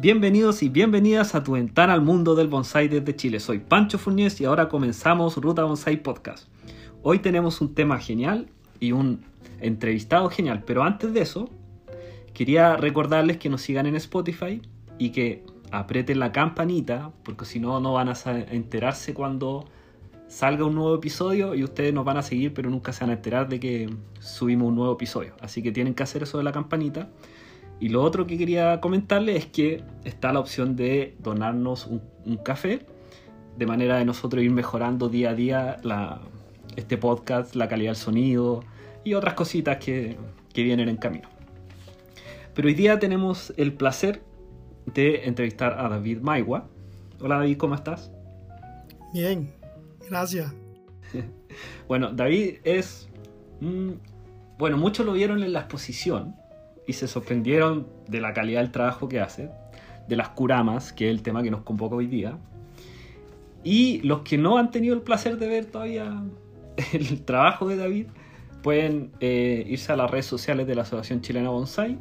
Bienvenidos y bienvenidas a tu ventana al mundo del bonsai desde Chile. Soy Pancho Fuñez y ahora comenzamos Ruta Bonsai Podcast. Hoy tenemos un tema genial y un entrevistado genial, pero antes de eso, quería recordarles que nos sigan en Spotify y que aprieten la campanita, porque si no, no van a enterarse cuando salga un nuevo episodio y ustedes nos van a seguir, pero nunca se van a enterar de que subimos un nuevo episodio. Así que tienen que hacer eso de la campanita. Y lo otro que quería comentarles es que está la opción de donarnos un, café, de manera de nosotros ir mejorando día a día este podcast, la calidad del sonido y otras cositas que, que vienen en camino. Pero hoy día tenemos el placer de entrevistar a David Maigua. Hola David, ¿cómo estás? Bien, gracias. bueno, David es... bueno, muchos lo vieron en la exposición y se sorprendieron de la calidad del trabajo que hace, de las curamas, que es el tema que nos convoca hoy día. Y los que no han tenido el placer de ver todavía el trabajo de David, pueden eh, irse a las redes sociales de la Asociación Chilena Bonsai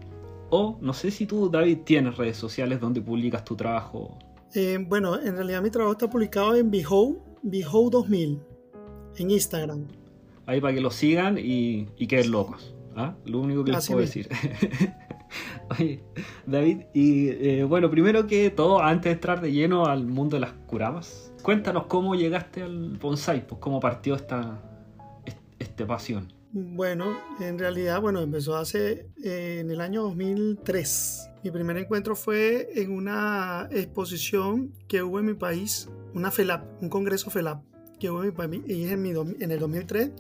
o no sé si tú, David, tienes redes sociales donde publicas tu trabajo. Eh, bueno, en realidad mi trabajo está publicado en Behow, Behow 2000, en Instagram. Ahí para que lo sigan y, y queden locos. ¿Ah? Lo único que les puedo decir. Oye, David, y eh, bueno, primero que todo, antes de entrar de lleno al mundo de las curamas, cuéntanos cómo llegaste al bonsai, pues cómo partió esta, esta pasión. Bueno, en realidad, bueno, empezó hace eh, en el año 2003. Mi primer encuentro fue en una exposición que hubo en mi país, una FELAP, un congreso FELAP, que hubo en mi país en, en el 2003,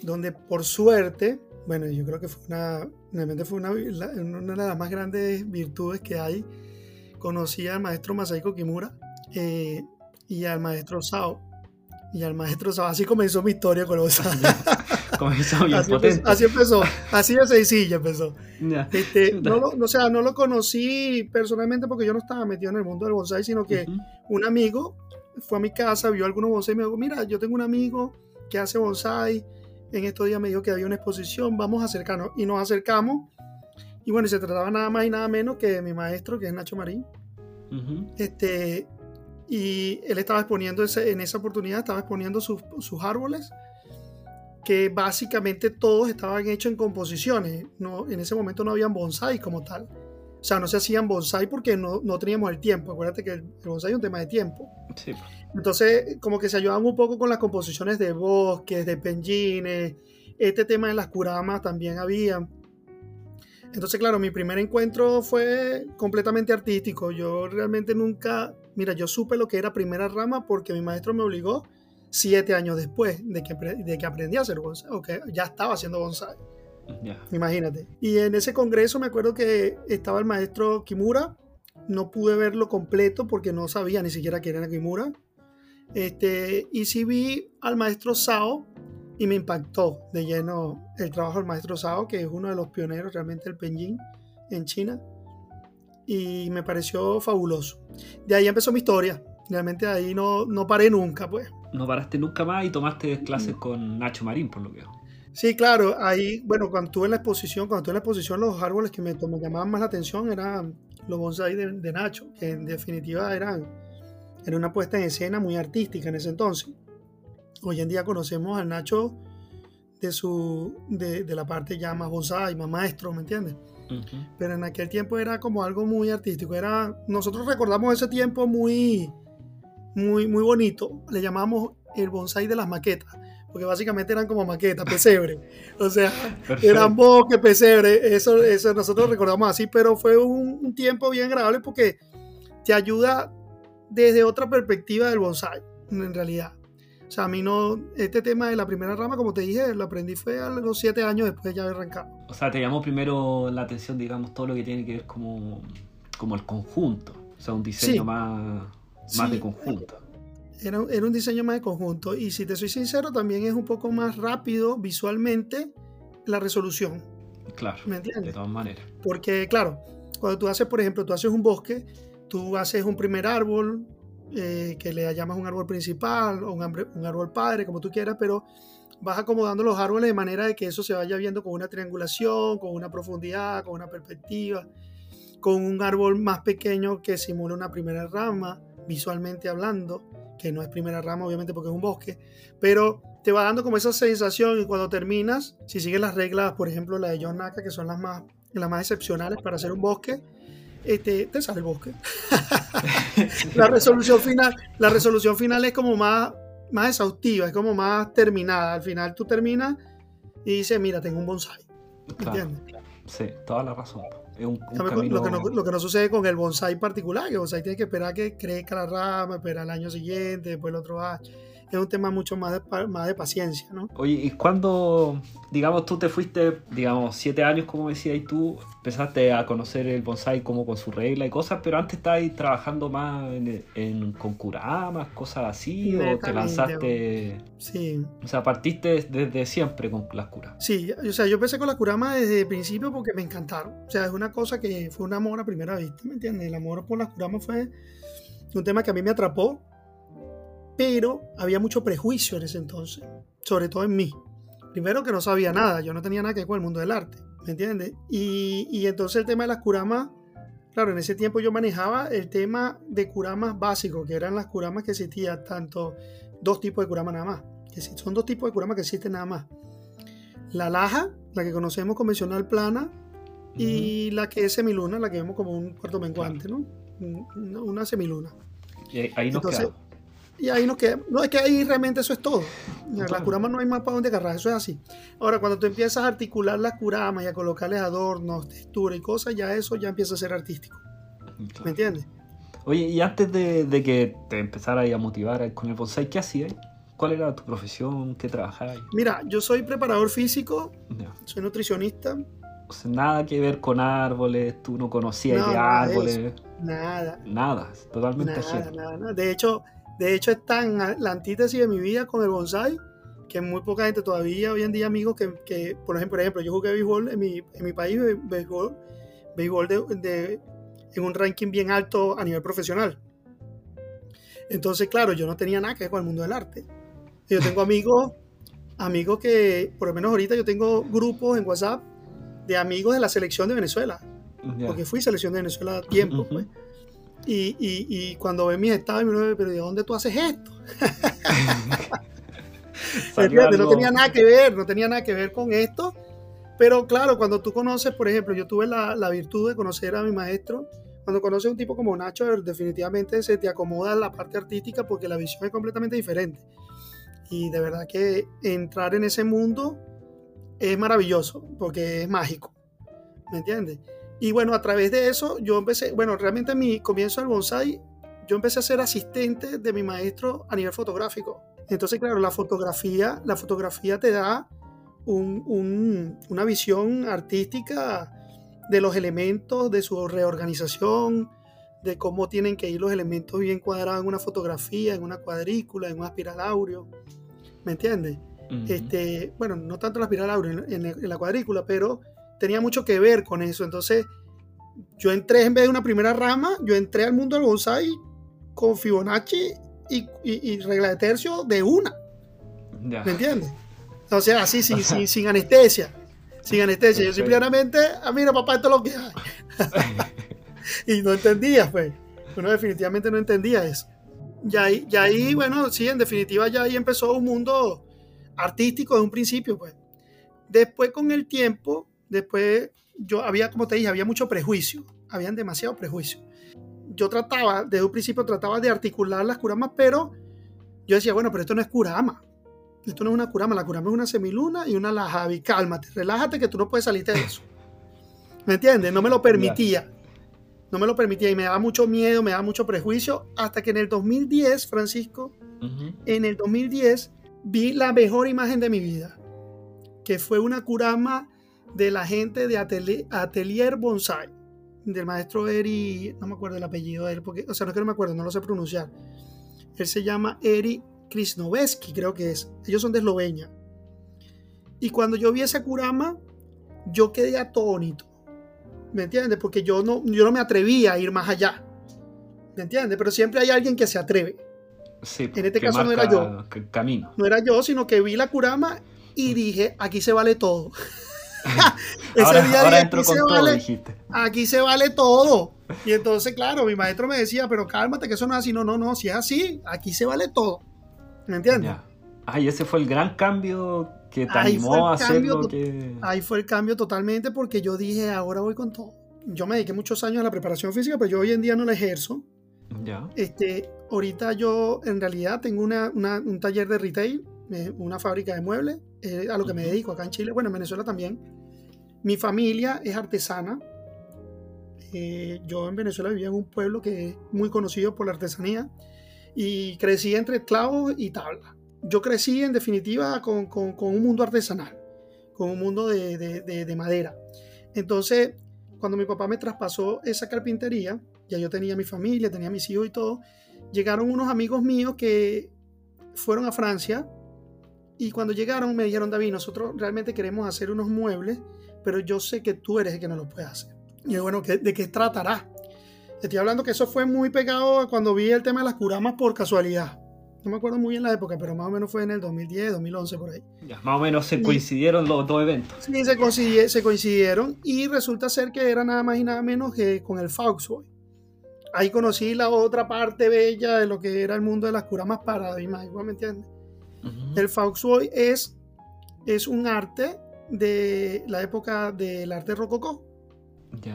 donde por suerte, bueno, yo creo que fue una, realmente fue una, una de las más grandes virtudes que hay. Conocí al maestro Masaiko Kimura eh, y al maestro Sao. Y al maestro Sao, así comenzó mi historia con los así, Empezó, así de sencilla empezó. Este, no, lo, o sea, no lo conocí personalmente porque yo no estaba metido en el mundo del bonsai, sino que un amigo fue a mi casa, vio algunos bonsai y me dijo, mira, yo tengo un amigo que hace bonsai, en estos días me dijo que había una exposición, vamos a acercarnos. Y nos acercamos, y bueno, se trataba nada más y nada menos que de mi maestro, que es Nacho Marín. este, y él estaba exponiendo ese, en esa oportunidad, estaba exponiendo sus, sus árboles que básicamente todos estaban hechos en composiciones. No, en ese momento no habían bonsai como tal. O sea, no se hacían bonsai porque no, no teníamos el tiempo. Acuérdate que el, bonsai es un tema de tiempo. Sí. Entonces, como que se ayudaban un poco con las composiciones de bosques, de penjines. Este tema de las curamas también había. Entonces, claro, mi primer encuentro fue completamente artístico. Yo realmente nunca, mira, yo supe lo que era primera rama porque mi maestro me obligó siete años después de que, de que aprendí a hacer bonsai, o que ya estaba haciendo bonsai. Imagínate. Y en ese congreso me acuerdo que estaba el maestro Kimura. No pude verlo completo porque no sabía ni siquiera quién era Kimura. Este, y sí vi al maestro Sao y me impactó de lleno el trabajo del maestro Sao, que es uno de los pioneros realmente del Penjin en China. Y me pareció fabuloso. De ahí empezó mi historia. Realmente ahí no, no paré nunca, pues no paraste nunca más y tomaste clases con Nacho Marín, por lo que veo. Sí, claro, ahí, bueno, cuando estuve en la exposición, cuando estuve en la exposición, los árboles que me, llamaban más la atención eran los bonsai de, Nacho, que en definitiva eran, era una puesta en escena muy artística en ese entonces. Hoy en día conocemos al Nacho de, su, de, de la parte ya más bonsai, más maestro, ¿me entiendes? Pero en aquel tiempo era como algo muy artístico. Era, nosotros recordamos ese tiempo muy, muy, muy bonito. Le llamamos el bonsai de las maquetas, porque básicamente eran como maquetas, pesebre. O sea, eran bosques, pesebre. Eso, eso nosotros recordamos así, pero fue un, tiempo bien agradable porque te ayuda desde otra perspectiva del bonsai, en realidad. O sea, a mí no, este tema de la primera rama, como te dije, lo aprendí fue a los siete años después de ya haber arrancado. O sea, te llamó primero la atención, digamos, todo lo que tiene que ver como, como el conjunto. O sea, un diseño más más de conjunto. Era, era, un diseño más de conjunto. Y si te soy sincero, también es un poco más rápido visualmente la resolución. Claro. ¿Me entiendes? De todas maneras. Porque, claro, cuando tú haces, por ejemplo, tú haces un bosque, tú haces un primer árbol, eh, que le llamas un árbol principal o un, árbol padre, como tú quieras, pero vas acomodando los árboles de manera de que eso se vaya viendo con una triangulación, con una profundidad, con una perspectiva con un árbol más pequeño que simula una primera rama, visualmente hablando, que no es primera rama obviamente porque es un bosque, pero te va dando como esa sensación y cuando terminas, si sigues las reglas, por ejemplo la de John Naka, que son las más, las más excepcionales para hacer un bosque, este, te sale el bosque. la resolución final, la resolución final es como más, más exhaustiva, es como más terminada. Al final tú terminas y dices, mira, tengo un bonsai. ¿Entiendes? Sí, toda la razón. lo, que no, lo, que no, sucede con el bonsai particular, que el bonsai tiene que esperar que crezca la rama, esperar el año siguiente, después el otro año es un tema mucho más de, más de paciencia, ¿no? Oye, ¿y cuando, digamos, tú te fuiste, digamos, siete años, como decías, y tú empezaste a conocer el bonsai como con su regla y cosas, pero antes estabas trabajando más en, con kuramas, cosas así, o te lanzaste... Sí. O sea, partiste desde siempre con las curas. Sí, o sea, yo empecé con las kuramas desde el principio porque me encantaron. O sea, es una cosa que fue un amor a primera vista, ¿me entiendes? El amor por las kuramas fue un tema que a mí me atrapó pero había mucho prejuicio en ese entonces, sobre todo en mí. Primero que no sabía nada, yo no tenía nada que ver con el mundo del arte, ¿me entiendes? Y, entonces el tema de las curamas, claro, en ese tiempo yo manejaba el tema de curamas básicos, que eran las curamas que existían, tanto dos tipos de curamas nada más, que son dos tipos de curamas que existen nada más. La laja, la que conocemos convencional plana, y la que es semiluna, la que vemos como un cuarto menguante, ¿no? Una semiluna. Y ahí nos Entonces, y ahí no queda. No, es que ahí realmente eso es todo. La curama no hay más para dónde agarrar, eso es así. Ahora, cuando tú empiezas a articular la curama y a colocarles adornos, textura y cosas, ya eso ya empieza a ser artístico. ¿Me entiendes? Oye, y antes de, que te empezaras a motivar con el bonsai, ¿qué hacías? ¿Cuál era tu profesión? ¿Qué trabajabas? Mira, yo soy preparador físico, soy nutricionista. O sea, nada que ver con árboles, tú no conocías de árboles. Nada. Nada, totalmente nada, nada, nada. De hecho, de hecho, es tan la antítesis de mi vida con el bonsai que muy poca gente todavía hoy en día, amigos, que, por, ejemplo, por ejemplo, yo jugué béisbol en mi, en mi país, béisbol, béisbol de, en un ranking bien alto a nivel profesional. Entonces, claro, yo no tenía nada que ver con el mundo del arte. Yo tengo amigos, amigos que, por lo menos ahorita yo tengo grupos en WhatsApp de amigos de la selección de Venezuela. Porque fui selección de Venezuela a tiempo, pues. Y, y, y cuando ve mis estados, me dice, pero ¿de dónde tú haces esto? no tenía nada que ver, no tenía nada que ver con esto. Pero claro, cuando tú conoces, por ejemplo, yo tuve la, la virtud de conocer a mi maestro. Cuando conoces a un tipo como Nacho, definitivamente se te acomoda la parte artística porque la visión es completamente diferente. Y de verdad que entrar en ese mundo es maravilloso porque es mágico. ¿Me entiendes? Y bueno, a través de eso yo empecé, bueno, realmente mi comienzo del bonsai, yo empecé a ser asistente de mi maestro a nivel fotográfico. Entonces, claro, la fotografía, la fotografía te da una visión artística de los elementos, de su reorganización, de cómo tienen que ir los elementos bien cuadrados en una fotografía, en una cuadrícula, en un espiral áureo. ¿Me entiendes? este, bueno, no tanto la espiral áureo en la cuadrícula, pero tenía mucho que ver con eso. Entonces, yo entré en vez de una primera rama, yo entré al mundo del bonsai con Fibonacci y, regla de tercio de una. ¿Me entiendes? O sea, así, sin, sin, anestesia. Sin anestesia. Yo simplemente, ah, mira, papá, esto es lo que hay. y no entendía, pues. Uno definitivamente no entendía eso. Y ahí, y ahí, bueno, sí, en definitiva, ya ahí empezó un mundo artístico de un principio, pues. Después, con el tiempo, Después, yo había, como te dije, había mucho prejuicio, habían demasiado prejuicio. Yo trataba, desde un principio trataba de articular las curamas, pero yo decía, bueno, pero esto no es curama. Esto no es una curama, la curama es una semiluna y una lajavi. Cálmate, relájate que tú no puedes salirte de eso. ¿Me entiendes? No me lo permitía. No me lo permitía y me daba mucho miedo, me daba mucho prejuicio, hasta que en el 2010, Francisco, en el 2010 vi la mejor imagen de mi vida, que fue una curama de la gente de Atelier, Bonsai, del maestro Eri, no me acuerdo el apellido de él, porque, o sea, no es que no me acuerdo, no lo sé pronunciar. Él se llama Eri Krisnoveski, creo que es. Ellos son de Eslovenia. Y cuando yo vi ese Kurama, yo quedé atónito. ¿Me entiendes? Porque yo no, yo no me atrevía a ir más allá. ¿Me entiendes? Pero siempre hay alguien que se atreve. Sí, en este caso no era yo. Camino. No era yo, sino que vi la Kurama y dije, aquí se vale todo. Ese día aquí, se vale, aquí se vale todo. Y entonces, claro, mi maestro me decía, pero cálmate, que eso no es así. No, no, no, si es así, aquí se vale todo. ¿Me entiendes? Ay, ese fue el gran cambio que te animó a hacer que... Ahí fue el cambio totalmente porque yo dije, ahora voy con todo. Yo me dediqué muchos años a la preparación física, pero yo hoy en día no la ejerzo. Ya. Este, ahorita yo en realidad tengo una, un taller de retail, eh, una fábrica de muebles, eh, a lo que me dedico acá en Chile, bueno, en Venezuela también. Mi familia es artesana. Eh, yo en Venezuela vivía en un pueblo que es muy conocido por la artesanía y crecí entre clavos y tablas. Yo crecí en definitiva con, con, con, un mundo artesanal, con un mundo de, de, de, madera. Entonces, cuando mi papá me traspasó esa carpintería, ya yo tenía mi familia, tenía mis hijos y todo, llegaron unos amigos míos que fueron a Francia y cuando llegaron me dijeron, David, nosotros realmente queremos hacer unos muebles, pero yo sé que tú eres el que no los puede hacer. Y yo, bueno, ¿de qué tratará? Estoy hablando que eso fue muy pegado cuando vi el tema de las curamas por casualidad. No me acuerdo muy bien la época, pero más o menos fue en el 2010, 2011, por ahí. Ya, más o menos se coincidieron los dos eventos. Sí, se, coincidieron y resulta ser que era nada más y nada menos que con el Foxboy. Ahí conocí la otra parte bella de lo que era el mundo de las curamas paradigmas, igual me entiendes. El Foxboy es, es un arte de la época del arte rococó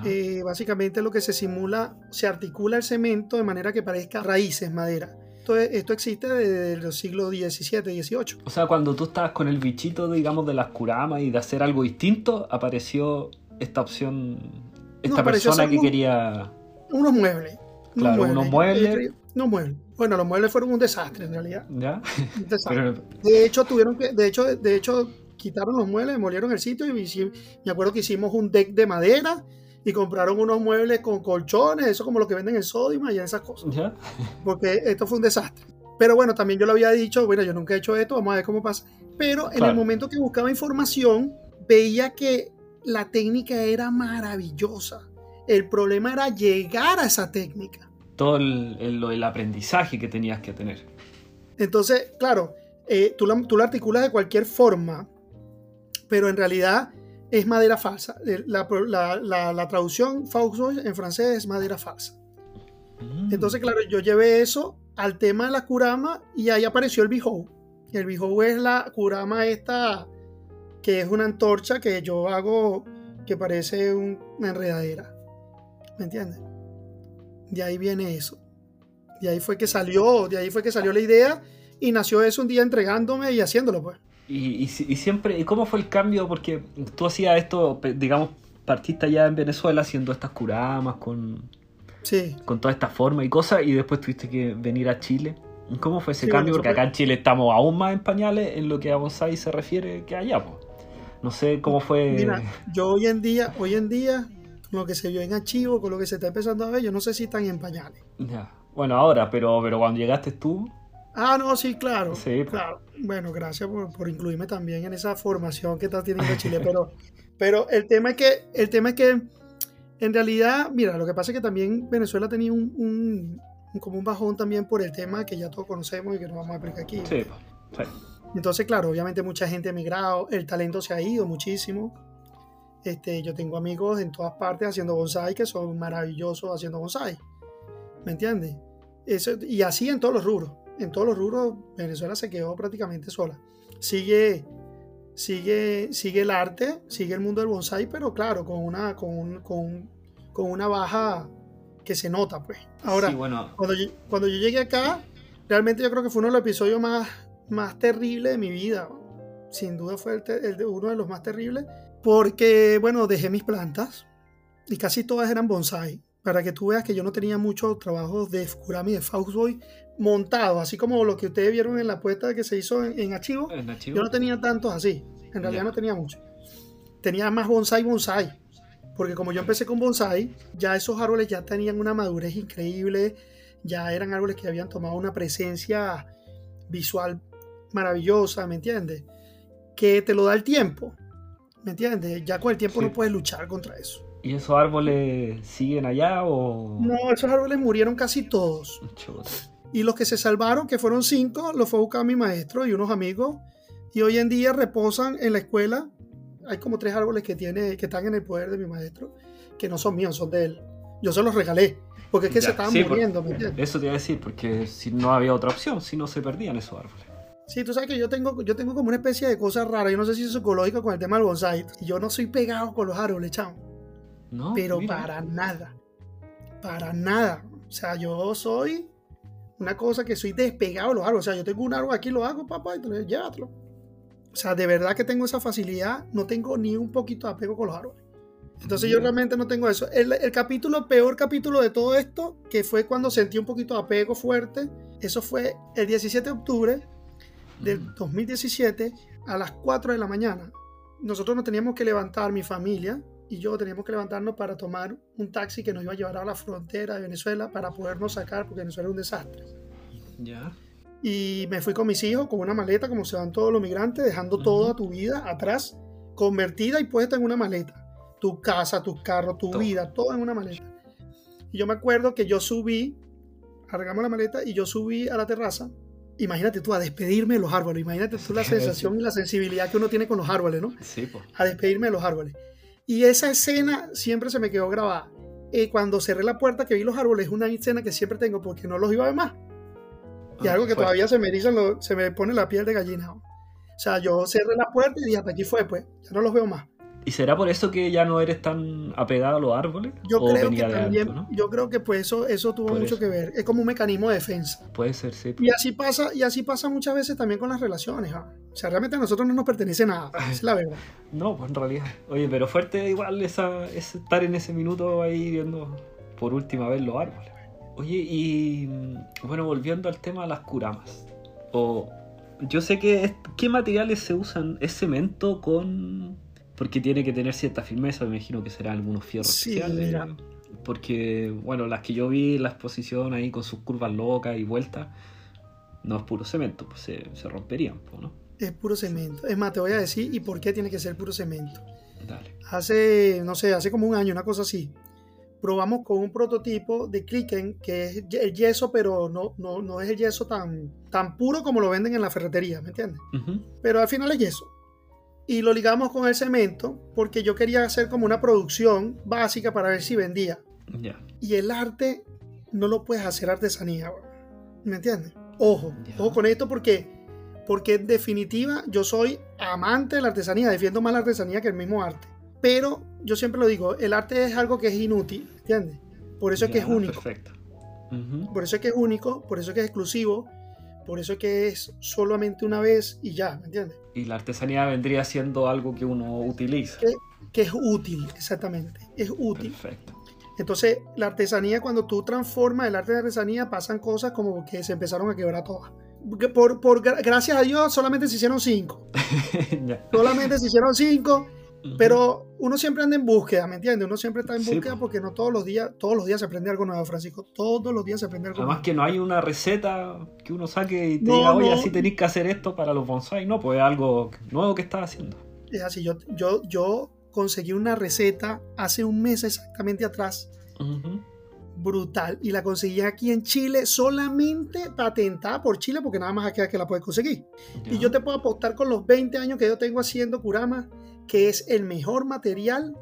eh, básicamente lo que se simula, se articula el cemento de manera que parezca raíces, madera. Esto, esto existe desde los siglos XVII, XVIII. O sea, cuando tú estabas con el bichito, digamos, de las curamas y de hacer algo distinto, apareció esta opción, esta persona que quería... Unos muebles. Claro, unos muebles. No muebles. Bueno, los muebles fueron un desastre en realidad. ¿Ya? De hecho, tuvieron que, de hecho, de hecho, quitaron los muebles, demolieron el sitio y me acuerdo que hicimos un deck de madera y compraron unos muebles con colchones, eso como lo que venden en Sodima y esas cosas. Porque esto fue un desastre. Pero bueno, también yo lo había dicho, bueno, yo nunca he hecho esto, vamos a ver cómo pasa. Pero en el momento que buscaba información, veía que la técnica era maravillosa. El problema era llegar a esa técnica. Todo el, el, aprendizaje que tenías que tener. Entonces, claro, eh, tú, tú lo articulas de cualquier forma, pero en realidad es madera falsa. Eh, la, la, la, traducción Fauxboy en francés es madera falsa. Mm. Entonces, claro, yo llevé eso al tema de la curama y ahí apareció el bijou. El bijou es la curama esta que es una antorcha que yo hago que parece una enredadera. ¿Me entiendes? De ahí viene eso. De ahí fue que salió, de ahí fue que salió la idea y nació eso un día entregándome y haciéndolo, pues. Y, siempre, ¿y cómo fue el cambio? Porque tú hacías esto, digamos, partiste allá en Venezuela haciendo estas curamas con, sí. con toda esta forma y cosas, y después tuviste que venir a Chile. ¿Cómo fue ese cambio? Porque acá en Chile estamos aún más en pañales en lo que a bonsai se refiere que allá. Pues. No sé cómo fue. Mira, yo hoy en día, hoy en día, con lo que se vio en archivo, con lo que se está empezando a ver, yo no sé si están en pañales. Ya. Bueno, ahora, pero, pero cuando llegaste tú, Ah, no, sí, claro. Sí, pues. claro. Bueno, gracias por, incluirme también en esa formación que está teniendo Chile. Pero, pero el tema es que, el tema es que, en realidad, mira, lo que pasa es que también Venezuela tenía un, un, como un bajón también por el tema que ya todos conocemos y que no vamos a explicar aquí. Sí, pues, sí. Entonces, claro, obviamente mucha gente ha emigrado, el talento se ha ido muchísimo. Este, yo tengo amigos en todas partes haciendo bonsai que son maravillosos haciendo bonsai. ¿Me entiendes? Eso, y así en todos los rubros en todos los rubros Venezuela se quedó prácticamente sola. Sigue, sigue, sigue el arte, sigue el mundo del bonsai, pero claro, con una, con, con, con una baja que se nota, pues. Ahora, cuando, yo, cuando yo llegué acá, realmente yo creo que fue uno de los episodios más, más terribles de mi vida. Sin duda fue el, uno de los más terribles, porque, bueno, dejé mis plantas y casi todas eran bonsai. Para que tú veas que yo no tenía mucho trabajo de Furami, de Faustboy, montado, así como lo que ustedes vieron en la apuesta que se hizo en, archivo, yo no tenía tantos así, en realidad no tenía mucho. Tenía más bonsai, bonsai, porque como yo empecé con bonsai, ya esos árboles ya tenían una madurez increíble, ya eran árboles que habían tomado una presencia visual maravillosa, ¿me entiendes? Que te lo da el tiempo, ¿me entiendes? Ya con el tiempo no puedes luchar contra eso. ¿Y esos árboles siguen allá o...? No, esos árboles murieron casi todos. Y los que se salvaron, que fueron cinco, los fue a buscar mi maestro y unos amigos. Y hoy en día reposan en la escuela hay como tres árboles que, tiene, que están en el poder de mi maestro, que no son míos, son de él. Yo se los regalé, porque es que se estaban muriendo, ¿me entiendes? Eso te iba a decir, porque si no había otra opción, si no se perdían esos árboles. Sí, tú sabes que yo tengo, yo tengo como una especie de cosa rara, yo no sé si es psicológico con el tema del bonsai, yo no soy pegado con los árboles, chao. No. Pero para nada, para nada. O sea, yo soy una cosa que soy despegado de los árboles. O sea, yo tengo un árbol aquí, lo hago, papá, y te llévatelo. O sea, de verdad que tengo esa facilidad, no tengo ni un poquito de apego con los árboles. Entonces yo realmente no tengo eso. El, el, capítulo, peor capítulo de todo esto, que fue cuando sentí un poquito de apego fuerte, eso fue el 17 de octubre del 2017 a las 4 de la mañana. Nosotros nos teníamos que levantar, mi familia y yo teníamos que levantarnos para tomar un taxi que nos iba a llevar a la frontera de Venezuela para podernos sacar, porque Venezuela es un desastre. Ya. Y me fui con mis hijos con una maleta, como se van todos los migrantes, dejando toda tu vida atrás, convertida y puesta en una maleta. Tu casa, tu carro, tu vida, todo en una maleta. Y yo me acuerdo que yo subí, cargamos la maleta y yo subí a la terraza. Imagínate tú, a despedirme de los árboles. Imagínate tú la sensación y la sensibilidad que uno tiene con los árboles, ¿no? Sí, pues. A despedirme de los árboles. Y esa escena siempre se me quedó grabada. Y cuando cerré la puerta que vi los árboles, es una escena que siempre tengo porque no los iba a ver más. Y algo que todavía se me dice, se me pone la piel de gallina. O sea, yo cerré la puerta y dije, hasta aquí fue, pues, ya no los veo más. ¿Y será por eso que ya no eres tan apegado a los árboles? Yo creo que también, yo creo que pues eso, eso tuvo mucho que ver. Es como un mecanismo de defensa. Puede ser, sí. Y así pasa, y así pasa muchas veces también con las relaciones. ¿ah? O sea, realmente a nosotros no nos pertenece nada, es la verdad. No, pues en realidad. Oye, pero fuerte igual esa, estar en ese minuto ahí viendo por última vez los árboles. Oye, y bueno, volviendo al tema de las curamas. O yo sé que qué materiales se usan, es cemento con porque tiene que tener cierta firmeza, me imagino que serán algunos fierros sí, especiales. Porque, bueno, las que yo vi la exposición ahí con sus curvas locas y vueltas, no es puro cemento, pues se, se romperían, ¿no? Es puro cemento. Es más, te voy a decir, ¿y por qué tiene que ser puro cemento? Dale. Hace, no sé, hace como un año, una cosa así, probamos con un prototipo de Klicken, que es el yeso, pero no, no, no es el yeso tan, tan puro como lo venden en la ferretería, ¿me entiendes? Pero al final es yeso y lo ligamos con el cemento porque yo quería hacer como una producción básica para ver si vendía. Y el arte no lo puedes hacer artesanía, ¿me entiendes? Ojo, ojo con esto porque porque en definitiva yo soy amante de la artesanía, defiendo más la artesanía que el mismo arte. Pero yo siempre lo digo, el arte es algo que es inútil, ¿entiendes? Por eso es que es único. Perfecto. Por eso es que es único, por eso es que es exclusivo, por eso es que es solamente una vez y ya, ¿me entiendes? Y la artesanía vendría siendo algo que uno utiliza. Que, es útil, exactamente. Es útil. Perfecto. Entonces, la artesanía, cuando tú transformas el arte de artesanía, pasan cosas como que se empezaron a quebrar todas. Por, por gracias a Dios, solamente se hicieron cinco. solamente se hicieron cinco pero uno siempre anda en búsqueda, ¿me entiendes? Uno siempre está en búsqueda porque no todos los días, todos los días se aprende algo nuevo, Francisco. Todos los días se aprende algo Además que no hay una receta que uno saque y te diga, oye, así tenéis que hacer esto para los bonsai. No, pues es algo nuevo que estás haciendo. Es así, yo, yo, yo conseguí una receta hace un mes exactamente atrás. Brutal. Y la conseguí aquí en Chile solamente patentada por Chile porque nada más aquí que la puedes conseguir. Y yo te puedo apostar con los 20 años que yo tengo haciendo Kurama que es el mejor material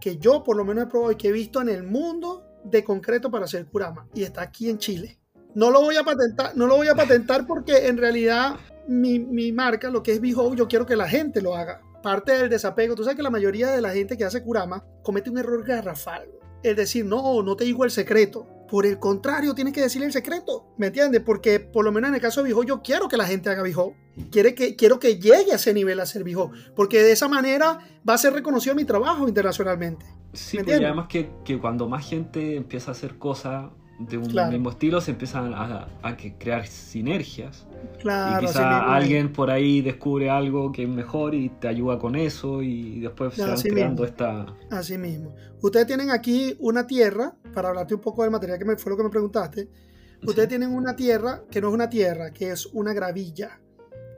que yo por lo menos he probado y que he visto en el mundo de concreto para hacer Kurama y está aquí en Chile. No lo voy a patentar, no lo voy a patentar porque en realidad mi, mi marca, lo que es Beho, yo quiero que la gente lo haga. Parte del desapego, tú sabes que la mayoría de la gente que hace Kurama comete un error garrafal. Es decir, no, no te digo el secreto. Por el contrario, tienes que decirle el secreto, ¿me entiendes? Porque por lo menos en el caso de yo quiero que la gente haga Bijo. Quiere que, quiero que llegue a ese nivel a ser Bijo, porque de esa manera va a ser reconocido mi trabajo internacionalmente. Sí, porque además que, que, cuando más gente empieza a hacer cosas de un mismo estilo, se empiezan a, a crear sinergias. Claro, y quizá alguien por ahí descubre algo que es mejor y te ayuda con eso y después se van creando esta... Así mismo. Ustedes tienen aquí una tierra, para hablarte un poco del material que me, fue lo que me preguntaste. Ustedes tienen una tierra que no es una tierra, que es una gravilla,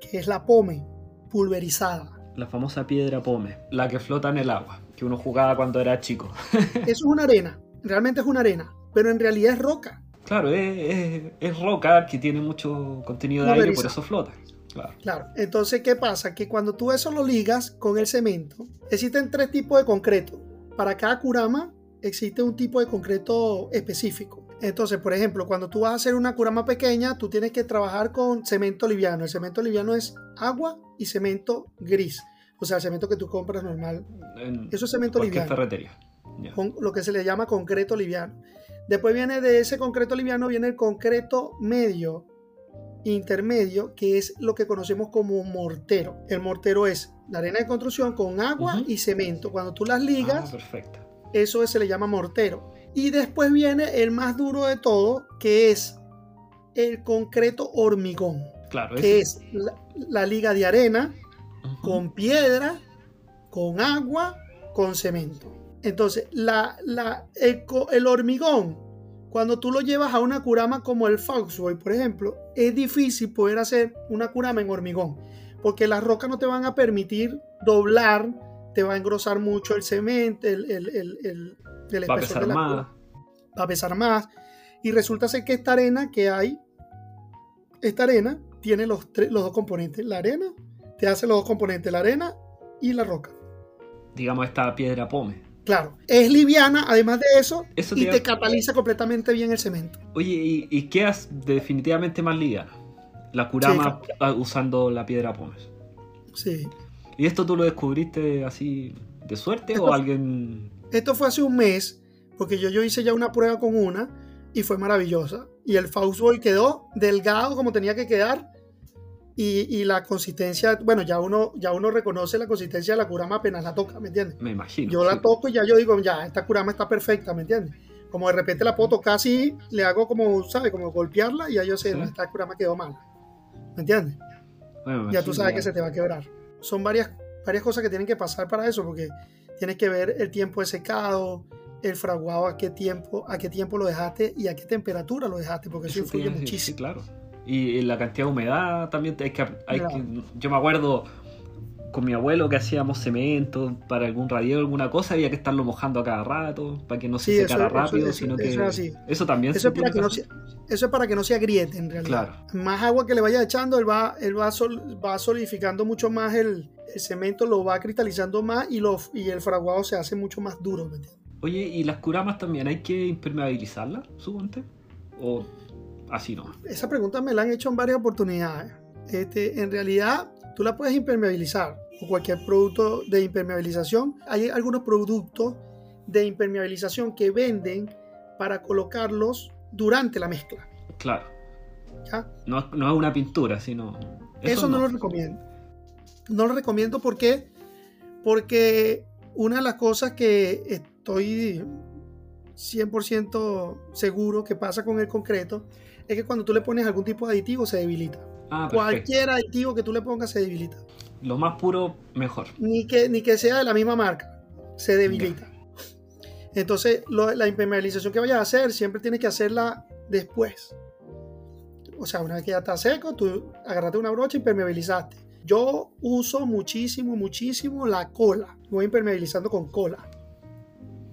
que es la pome pulverizada. La famosa piedra pome, la que flota en el agua, que uno jugaba cuando era chico. Eso es una arena, realmente es una arena, pero en realidad es roca. Claro, es, roca que tiene mucho contenido de aire, por eso flota. Claro. claro. Entonces, ¿qué pasa? Que cuando tú eso lo ligas con el cemento, existen tres tipos de concreto. Para cada curama existe un tipo de concreto específico. Entonces, por ejemplo, cuando tú vas a hacer una curama pequeña, tú tienes que trabajar con cemento liviano. El cemento liviano es agua y cemento gris. O sea, el cemento que tú compras normal. Eso es cemento liviano. ferretería. Con lo que se le llama concreto liviano. Después viene de ese concreto liviano, viene el concreto medio, intermedio, que es lo que conocemos como mortero. El mortero es la arena de construcción con agua y cemento. Cuando tú las ligas, ah, eso se le llama mortero. Y después viene el más duro de todo, que es el concreto hormigón. Claro, que es la, liga de arena con piedra, con agua, con cemento. Entonces, la, el, hormigón, cuando tú lo llevas a una curama como el Foxboy, por ejemplo, es difícil poder hacer una curama en hormigón, porque las rocas no te van a permitir doblar, te va a engrosar mucho el cemento, el, el, va a pesar más. Va a pesar más. Y resulta ser que esta arena que hay, esta arena tiene los, los dos componentes. La arena te hace los dos componentes, la arena y la roca. Digamos esta piedra pome. Claro, es liviana, además de eso, y te, cataliza completamente bien el cemento. Oye, ¿y, y qué es definitivamente más liviana? La curama usando la piedra pomes. Sí. ¿Y esto tú lo descubriste así de suerte o alguien esto fue hace un mes, porque yo, yo hice ya una prueba con una y fue maravillosa. Y el Faustboy quedó delgado como tenía que quedar. Y, la consistencia, bueno, ya uno, ya uno reconoce la consistencia de la curama apenas la toca, ¿me entiendes? Me imagino. Yo la toco y ya yo digo, ya, esta curama está perfecta, ¿me entiendes? Como de repente la puedo tocar así, le hago como, ¿sabes? Como golpearla y ya yo sé, esta curama quedó mal. ¿Me entiendes? ya tú sabes que se te va a quebrar. Son varias, varias cosas que tienen que pasar para eso, porque Tienes que ver el tiempo de secado, el fraguado, a qué tiempo, a qué tiempo lo dejaste y a qué temperatura lo dejaste, porque eso, influye muchísimo. Sí, claro. Y la cantidad de humedad también. Hay que, hay que, yo me acuerdo con mi abuelo que hacíamos cemento para algún radio alguna cosa, había que estarlo mojando a cada rato para que no se secara rápido, sino que eso también eso es para que, no se, eso es para que no se agriete en realidad. Más agua que le vaya echando, él va, él va, va solidificando mucho más el, el cemento lo va cristalizando más y, lo, y el fraguado se hace mucho más duro. Oye, ¿y las curamas también hay que impermeabilizarlas, suponte? ¿O así no? Esa pregunta me la han hecho en varias oportunidades. Este, en realidad, tú la puedes impermeabilizar o cualquier producto de impermeabilización. Hay algunos productos de impermeabilización que venden para colocarlos durante la mezcla. Claro. ¿Ya? No, es una pintura, sino... Eso, no lo recomiendo no lo recomiendo porque, porque una de las cosas que estoy 100% seguro que pasa con el concreto es que cuando tú le pones algún tipo de aditivo se debilita. Ah, Cualquier aditivo que tú le pongas se debilita. Lo más puro, mejor. Ni que, ni que sea de la misma marca, se debilita. Entonces, la impermeabilización que vayas a hacer, siempre tienes que hacerla después. O sea, una vez que ya está seco, tú agarraste una brocha y impermeabilizaste. Yo uso muchísimo, muchísimo la cola. Voy impermeabilizando con cola.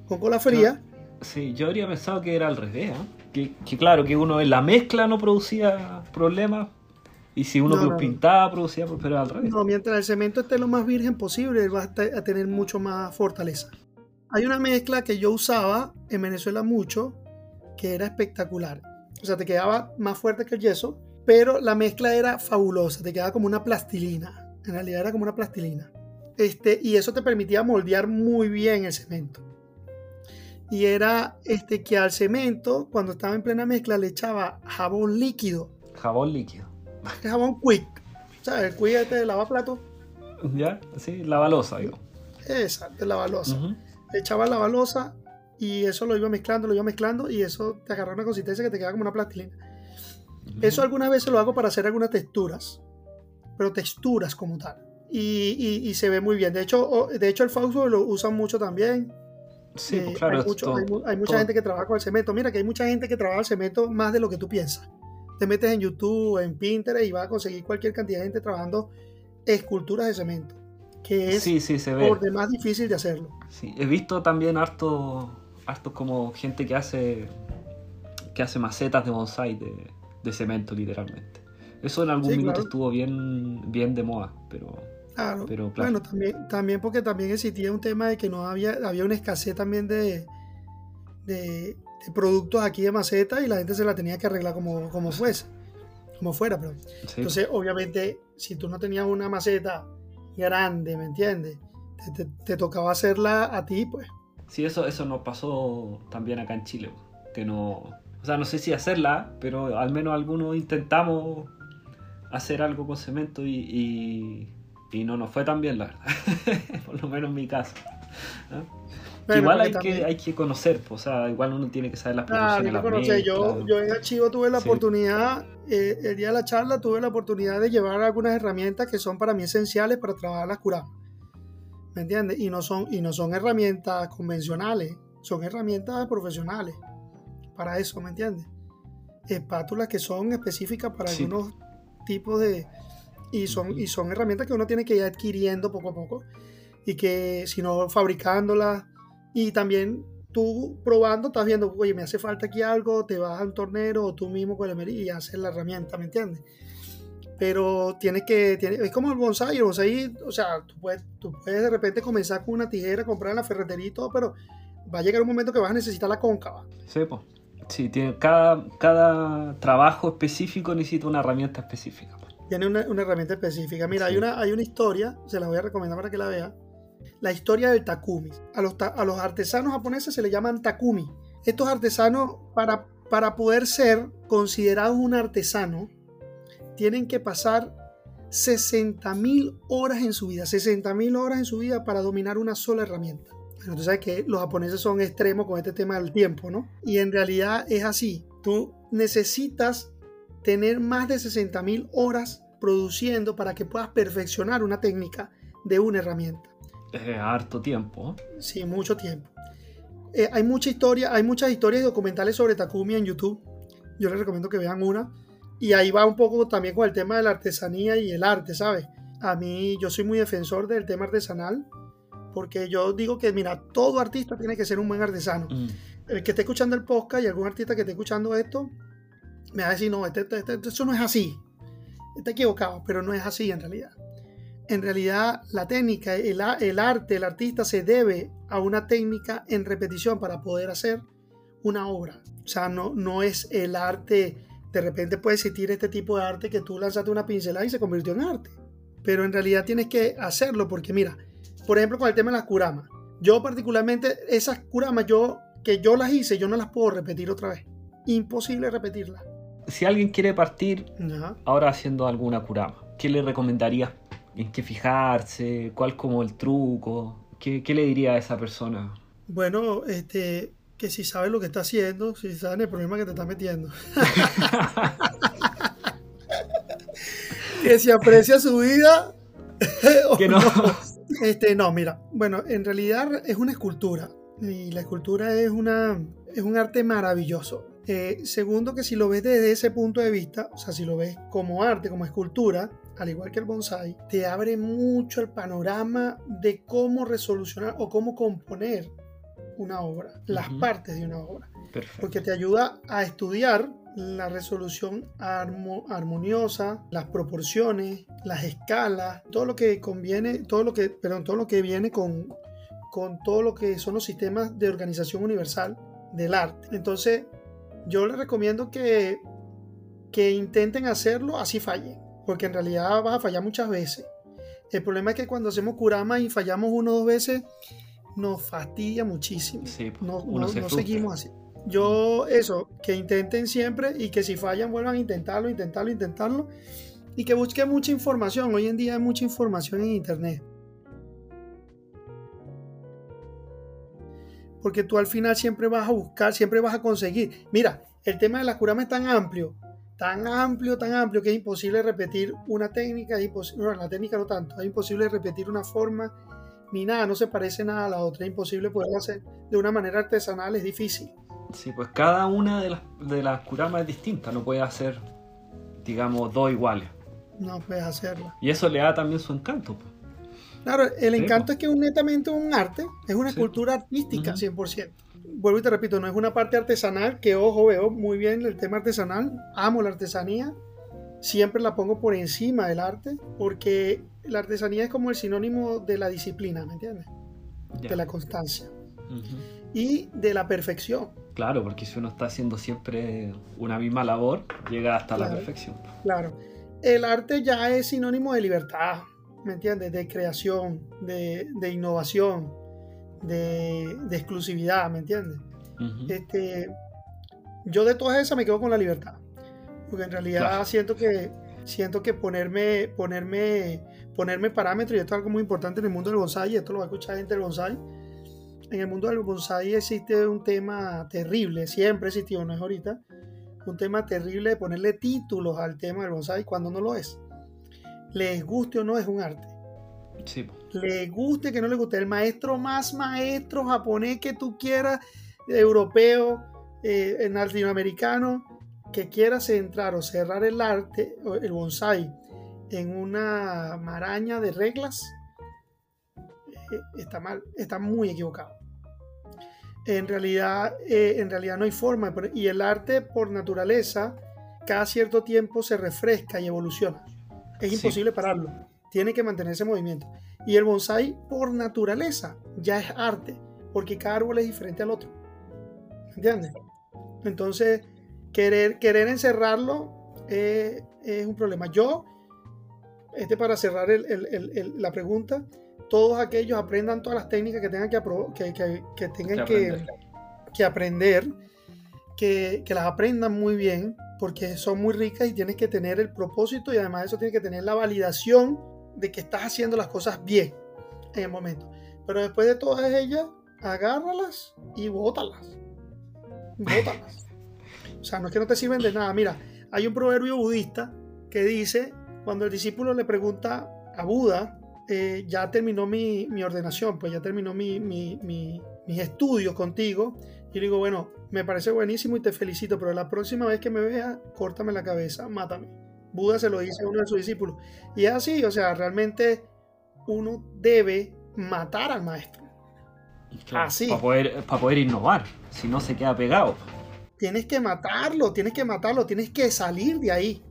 Con cola fría. sí, yo habría pensado que era al revés. ¿eh? Que, claro, que uno en la mezcla no producía problemas. Y si uno lo pintaba, producía pero al revés. No, mientras el cemento esté lo más virgen posible, va a tener mucho más fortaleza. Hay una mezcla que yo usaba en Venezuela mucho, que era espectacular. O sea, te quedaba más fuerte que el yeso, pero la mezcla era fabulosa, te quedaba como una plastilina, en realidad era como una plastilina. Este, y eso te permitía moldear muy bien el cemento. Y era este, que al cemento, cuando estaba en plena mezcla, le echaba jabón líquido. Jabón líquido. jabón quick. ¿Sabes? El quick este de lavaplato. Ya, sí, la balosa, digo. Exacto, la balosa. Le echaba la balosa y eso lo iba mezclando, lo iba mezclando y eso te agarraba una consistencia que te quedaba como una plastilina. Eso algunas veces lo hago para hacer algunas texturas, pero texturas como tal. Y, se ve muy bien. De hecho, de hecho el Fausto lo usan mucho también. Sí, pues eh, claro. Hay, mucha gente que trabaja con el cemento. Mira que hay mucha gente que trabaja el cemento más de lo que tú piensas. Te metes en YouTube, en Pinterest y vas a conseguir cualquier cantidad de gente trabajando esculturas de cemento. Que es sí, sí, se ve. por demás difícil de hacerlo. Sí, he visto también harto, harto como gente que hace que hace macetas de bonsai de, de cemento, literalmente. Eso en algún minuto estuvo bien, bien de moda, pero... Claro. Pero, Bueno, también, también porque también existía un tema de que no había, había una escasez también de, de, productos aquí de maceta y la gente se la tenía que arreglar como, como fuese, como fuera, pero. Entonces, obviamente, si tú no tenías una maceta grande, ¿me entiendes? Te, tocaba hacerla a ti, pues. Sí, eso, eso nos pasó también acá en Chile, que no, o sea, no sé si hacerla, pero al menos algunos intentamos hacer algo con cemento y y no nos fue tan bien, la verdad. Por lo menos en mi caso. igual hay que, hay que conocer, o sea, igual uno tiene que saber las proporciones. yo, yo en Archivo tuve la oportunidad, eh, el día de la charla tuve la oportunidad de llevar algunas herramientas que son para mí esenciales para trabajar las curamas. ¿Me entiendes? Y no son, y no son herramientas convencionales, son herramientas profesionales para eso, ¿me entiendes? Espátulas que son específicas para algunos tipos de, y son, y son herramientas que uno tiene que ir adquiriendo poco a poco y que si no fabricándolas y también tú probando estás viendo, oye, me hace falta aquí algo, te vas a un tornero o tú mismo con el y haces la herramienta, ¿me entiendes? Pero tienes que, es como el bonsai, el bonsai, o sea, tú puedes, tú puedes de repente comenzar con una tijera, comprar en la ferretería y todo, pero va a llegar un momento que vas a necesitar la cóncava. Sí, pues. Sí, tiene, cada, cada trabajo específico necesita una herramienta específica tiene una, herramienta específica. Mira, hay, una, hay una historia, se la voy a recomendar para que la vea. La historia del takumi. A los, a los artesanos japoneses se le llaman takumi. Estos artesanos, para, para poder ser considerados un artesano, tienen que pasar 60.000 horas en su vida. 60.000 horas en su vida para dominar una sola herramienta. Bueno, tú sabes que los japoneses son extremos con este tema del tiempo, ¿no? Y en realidad es así. Tú necesitas tener más de 60.000 horas produciendo para que puedas perfeccionar una técnica de una herramienta. Es harto tiempo. Sí, mucho tiempo. Eh, hay mucha historia, hay muchas historias documentales sobre Takumi en YouTube. Yo les recomiendo que vean una. Y ahí va un poco también con el tema de la artesanía y el arte, ¿sabes? A mí yo soy muy defensor del tema artesanal porque yo digo que, mira, todo artista tiene que ser un buen artesano. Mm. El que esté escuchando el podcast y algún artista que esté escuchando esto, me va a decir, no, este, este, este, eso no es así. Está equivocado, pero no es así en realidad. En realidad, la técnica, el, el arte, el artista se debe a una técnica en repetición para poder hacer una obra. O sea, no, no es el arte, de repente puede existir este tipo de arte que tú lanzaste una pincelada y se convirtió en arte. Pero en realidad tienes que hacerlo porque mira, por ejemplo con el tema de las curamas. Yo particularmente esas curamas yo que yo las hice, yo no las puedo repetir otra vez. Imposible repetirlas si alguien quiere partir ahora haciendo alguna curama, ¿qué le recomendarías? ¿En qué fijarse? ¿Cuál como el truco? ¿Qué, le diría a esa persona? Bueno, este, que si sabe lo que está haciendo, si sabe el problema que te está metiendo. que si aprecia su vida. que no. Este, no, mira, bueno, en realidad es una escultura. Y la escultura es, una, es un arte maravilloso eh, segundo, que si lo ves desde ese punto de vista, o sea, si lo ves como arte, como escultura, al igual que el bonsai, te abre mucho el panorama de cómo resolucionar o cómo componer una obra, las partes de una obra. Porque te ayuda a estudiar la resolución armoniosa, las proporciones, las escalas, todo lo que conviene, todo lo que, perdón, todo lo que viene con, con todo lo que son los sistemas de organización universal del arte. Entonces, yo les recomiendo que, que intenten hacerlo así fallen, porque en realidad vas a fallar muchas veces. El problema es que cuando hacemos Kurama y fallamos uno o dos veces, nos fastidia muchísimo. Pues, no, seguimos así. Yo, eso, que intenten siempre y que si fallan vuelvan a intentarlo, intentarlo, intentarlo. Y que busquen mucha información. Hoy en día hay mucha información en internet. Porque tú al final siempre vas a buscar, siempre vas a conseguir. Mira, el tema de la curama es tan amplio, tan amplio, tan amplio que es imposible repetir una técnica, es imposible, no, la técnica no tanto, es imposible repetir una forma ni nada, no se parece nada a la otra, es imposible poderlo hacer de una manera artesanal, es difícil. Sí, pues cada una de las, de las kuramas es distinta, no puede hacer, digamos, dos iguales. No puedes hacerlo. Y eso le da también su encanto. Pues. Claro, el encanto es que es netamente un arte, es una escultura artística 100%. Vuelvo y te repito, no es una parte artesanal, que ojo, veo muy bien el tema artesanal, amo la artesanía, siempre la pongo por encima del arte porque la artesanía es como el sinónimo de la disciplina, ¿me entiendes? De la constancia y de la perfección. Claro, porque si uno está haciendo siempre una misma labor, llega hasta la perfección. Claro. El arte ya es sinónimo de libertad, ¿me entiendes? De creación, de, innovación, de, exclusividad, ¿me entiendes? este, yo de todas esas me quedo con la libertad. Porque en realidad siento que siento que ponerme, ponerme, ponerme parámetros, y esto es algo muy importante en el mundo del bonsai, y esto lo va a escuchar gente del bonsai, en el mundo del bonsai existe un tema terrible, siempre existió, no es ahorita, un tema terrible de ponerle títulos al tema del bonsai cuando no lo es. Les guste o no, es un arte. Sí. Le guste que no le guste. El maestro más maestro japonés que tú quieras, europeo, eh, latinoamericano, que quiera centrar o cerrar el arte, el bonsai, en una maraña de reglas, eh, está mal, está muy equivocado. En realidad, eh, en realidad no hay forma. Y el arte, por naturaleza, cada cierto tiempo se refresca y evoluciona. Es imposible pararlo. Tiene que mantenerse en movimiento. Y el bonsai, por naturaleza, ya es arte, porque cada árbol es diferente al otro. ¿Entiendes? Entonces, querer, querer encerrarlo eh, es un problema. Yo, este para cerrar la pregunta, todos aquellos aprendan todas las técnicas que tengan que, que, que, tengan que, aprender, que, las aprendan muy bien, porque son muy ricas y tienes que tener el propósito y además eso tiene que tener la validación de que estás haciendo las cosas bien en el momento. Pero después de todas ellas, agárralas y bótalas. Bótalas. o sea, no es que no te sirven de nada. Mira, hay un proverbio budista que dice, cuando el discípulo le pregunta a Buda, eh, ya terminó mi, ordenación, pues ya terminó mi, mis estudios contigo. Y digo, bueno, me parece buenísimo y te felicito, pero la próxima vez que me veas, córtame la cabeza, mátame. Buda se lo dice a uno de sus discípulos. Y es así, o sea, realmente uno debe matar al maestro. así. Para poder, para poder innovar, si no se queda pegado. Tienes que matarlo, tienes que matarlo, tienes que salir de ahí.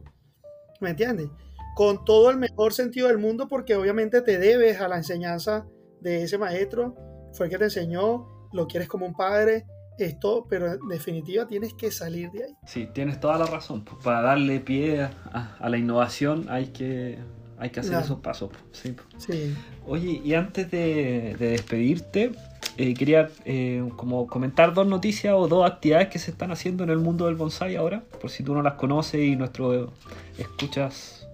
¿Me entiendes? con todo el mejor sentido del mundo, porque obviamente te debes a la enseñanza de ese maestro, fue el que te enseñó, lo quieres como un padre, esto, pero en definitiva tienes que salir de ahí. Sí, tienes toda la razón. Pues, para darle pie a, la innovación hay que, hay que hacer esos pasos. Sí. sí. Oye, y antes de, despedirte, eh, quería eh, como comentar dos noticias o dos actividades que se están haciendo en el mundo del bonsai ahora, por si tú no las conoces y nuestro escuchas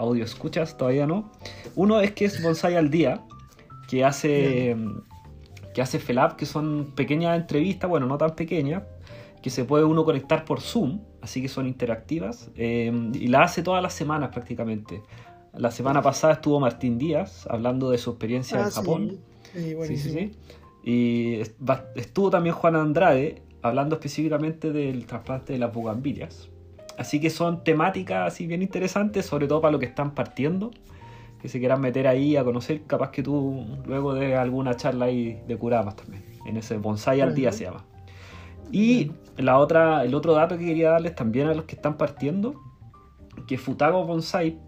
audio escuchas, todavía no. Uno es que es Bonsai al Día, que hace, que hace FELAB, que son pequeñas entrevistas, bueno, no tan pequeñas, que se puede uno conectar por Zoom, así que son interactivas, eh, y la hace todas las semanas prácticamente. La semana pasada estuvo Martín Díaz hablando de su experiencia ah, en Japón. Sí, sí, sí, Y estuvo también Juan Andrade hablando específicamente del trasplante de las bugambilias. Así que son temáticas así bien interesantes, sobre todo para los que están partiendo, que se quieran meter ahí a conocer, capaz que tú luego de alguna charla ahí de curamas también, en ese bonsai al día se llama. Y la otra, el otro dato que quería darles también a los que están partiendo, que Futago Bonsai,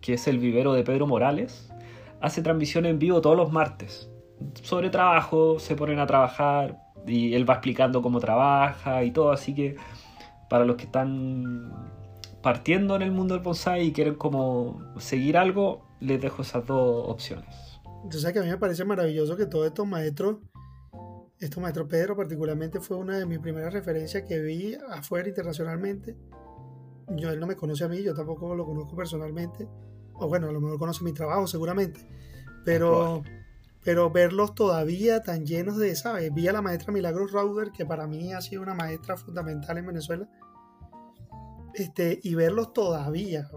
que es el vivero de Pedro Morales, hace transmisión en vivo todos los martes. Sobre trabajo, se ponen a trabajar y él va explicando cómo trabaja y todo, así que para los que están partiendo en el mundo del bonsai y quieren como seguir algo, les dejo esas dos opciones. Entonces que a mí me parece maravilloso que todos estos maestros, estos maestros Pedro particularmente fue una de mis primeras referencias que vi afuera internacionalmente. Yo, él no me conoce a mí, yo tampoco lo conozco personalmente. O bueno, a lo mejor conoce mi trabajo seguramente. Pero pero verlos todavía tan llenos de, ¿sabes? Vi a la maestra Milagros Rauder, que para mí ha sido una maestra fundamental en Venezuela, este, y verlos todavía.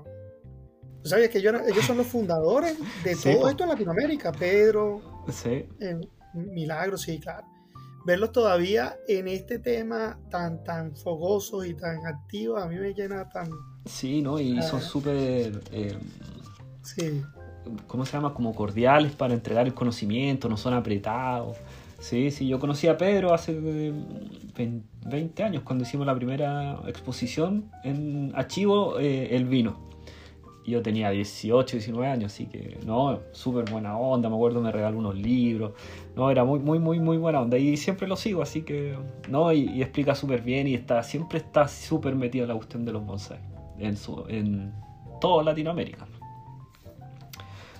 ¿Sabes que ellos, son los fundadores de todo esto en Latinoamérica? Pedro, sí. Eh, Milagros, sí, claro. Verlos todavía en este tema tan, tan fogosos y tan activos, a mí me llena tan... Sí, ¿no? Y son súper... Eh, sí ¿cómo se llama? Como cordiales para entregar el conocimiento, no son apretados. Sí, sí, yo conocí a Pedro hace 20 años cuando hicimos la primera exposición en Archivo, eh, el vino. yo tenía 18, 19 años, así que no, súper buena onda, me acuerdo me regaló unos libros, no, era muy, muy, muy, muy buena onda y siempre lo sigo, así que, no, y, explica súper bien y está, siempre está súper metido en la cuestión de los bonsai, en, su, en toda Latinoamérica.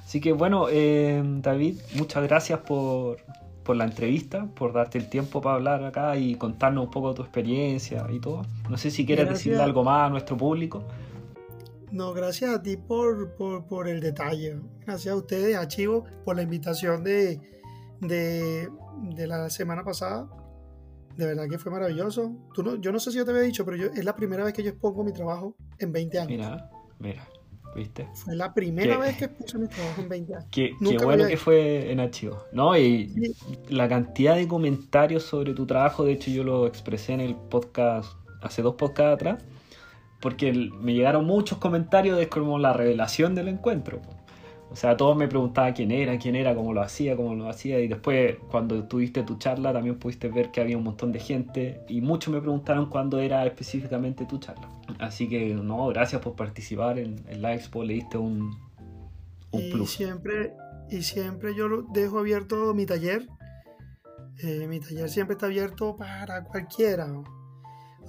Así que bueno, eh, David, muchas gracias por, por la entrevista, por darte el tiempo para hablar acá y contarnos un poco de tu experiencia y todo. No sé si quieres decirle algo más a nuestro público. No, gracias a ti por, por, el detalle. Gracias a ustedes, a Chivo, por la invitación de, de, la semana pasada. De verdad que fue maravilloso. Tú no, yo no sé si yo te había dicho, pero yo, es la primera vez que yo expongo mi trabajo en 20 años. Mira, mira, ¿viste? Fue la primera vez que expongo mi trabajo en 20 años. Qué, bueno que fue en archivo. ¿no? Y la cantidad de comentarios sobre tu trabajo, de hecho yo lo expresé en el podcast, hace dos podcasts atrás porque me llegaron muchos comentarios de como la revelación del encuentro. O sea, todos me preguntaban quién era, quién era, cómo lo hacía, cómo lo hacía. Y después, cuando tuviste tu charla, también pudiste ver que había un montón de gente. Y muchos me preguntaron cuándo era específicamente tu charla. Así que, no, gracias por participar en, la expo. Le diste un, un y Siempre, y siempre yo dejo abierto mi taller. Eh, mi taller siempre está abierto para cualquiera.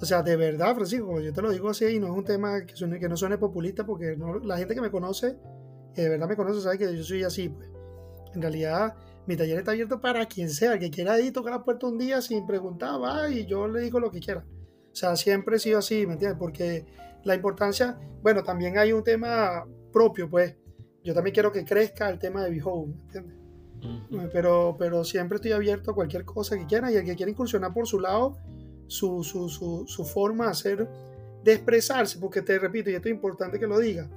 O sea, de verdad, Francisco, yo te lo digo así y no es un tema que, suene, que no suene populista porque la gente que me conoce, que de verdad me conoce, sabe que yo soy así. Pues. En realidad, mi taller está abierto para quien sea, el que quiera ir, tocar la puerta un día sin preguntar, va y yo le digo lo que quiera. O sea, siempre he sido así, ¿me entiendes? Porque la importancia, bueno, también hay un tema propio, pues. Yo también quiero que crezca el tema de Behold, ¿me entiendes? pero, pero siempre estoy abierto a cualquier cosa que quiera y el que quiera incursionar por su lado, su, su, su, su forma de hacer, de expresarse, porque te repito, y esto es importante que lo diga,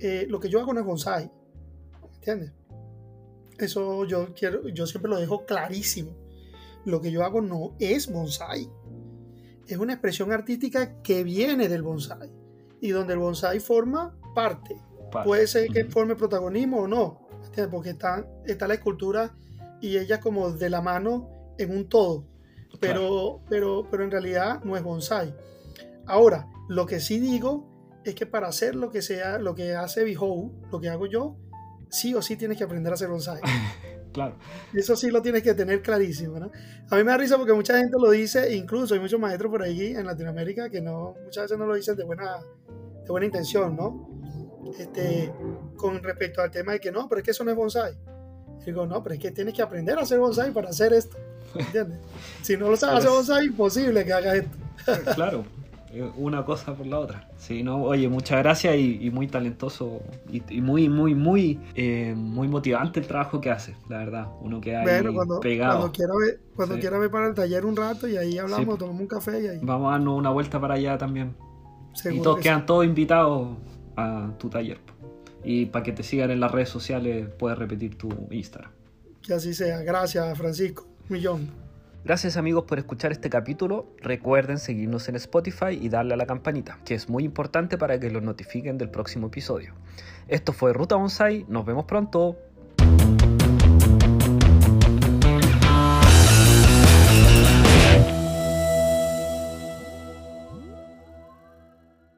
eh, lo que yo hago no es bonsai, ¿entiendes? Eso yo, quiero, yo siempre lo dejo clarísimo. Lo que yo hago no es bonsai. Es una expresión artística que viene del bonsai y donde el bonsai forma parte. Puede ser que forme protagonismo o no, ¿entiendes? porque está, está la escultura y ella como de la mano en un todo pero, pero, pero en realidad no es bonsai. Ahora, lo que sí digo es que para hacer lo que sea, lo que hace Behou, lo que hago yo, sí o sí tienes que aprender a hacer bonsai. claro. Eso sí lo tienes que tener clarísimo, ¿no? A mí me da risa porque mucha gente lo dice, incluso hay muchos maestros por ahí en Latinoamérica que no, muchas veces no lo dicen de buena, de buena intención, ¿no? Este, con respecto al tema de que no, pero es que eso no es bonsai. Digo, no, pero es que tienes que aprender a hacer bonsai para hacer esto. ¿Entiendes? Si no lo sabes hacer es imposible que hagas esto. claro, una cosa por la otra. Sí, no, oye, muchas gracias y, muy talentoso y, muy, muy, muy, eh, muy motivante el trabajo que hace, la verdad. Uno que hay cuando, pegado. Cuando quiera ver, cuando quiera ver para el taller un rato y ahí hablamos, tomamos un café y ahí. Vamos a darnos una vuelta para allá también. y todos quedan todos invitados a tu taller. Y para que te sigan en las redes sociales, puedes repetir tu Instagram. Que así sea. Gracias, Francisco millón. Gracias amigos por escuchar este capítulo. Recuerden seguirnos en Spotify y darle a la campanita, que es muy importante para que los notifiquen del próximo episodio. Esto fue Ruta Bonsai, nos vemos pronto.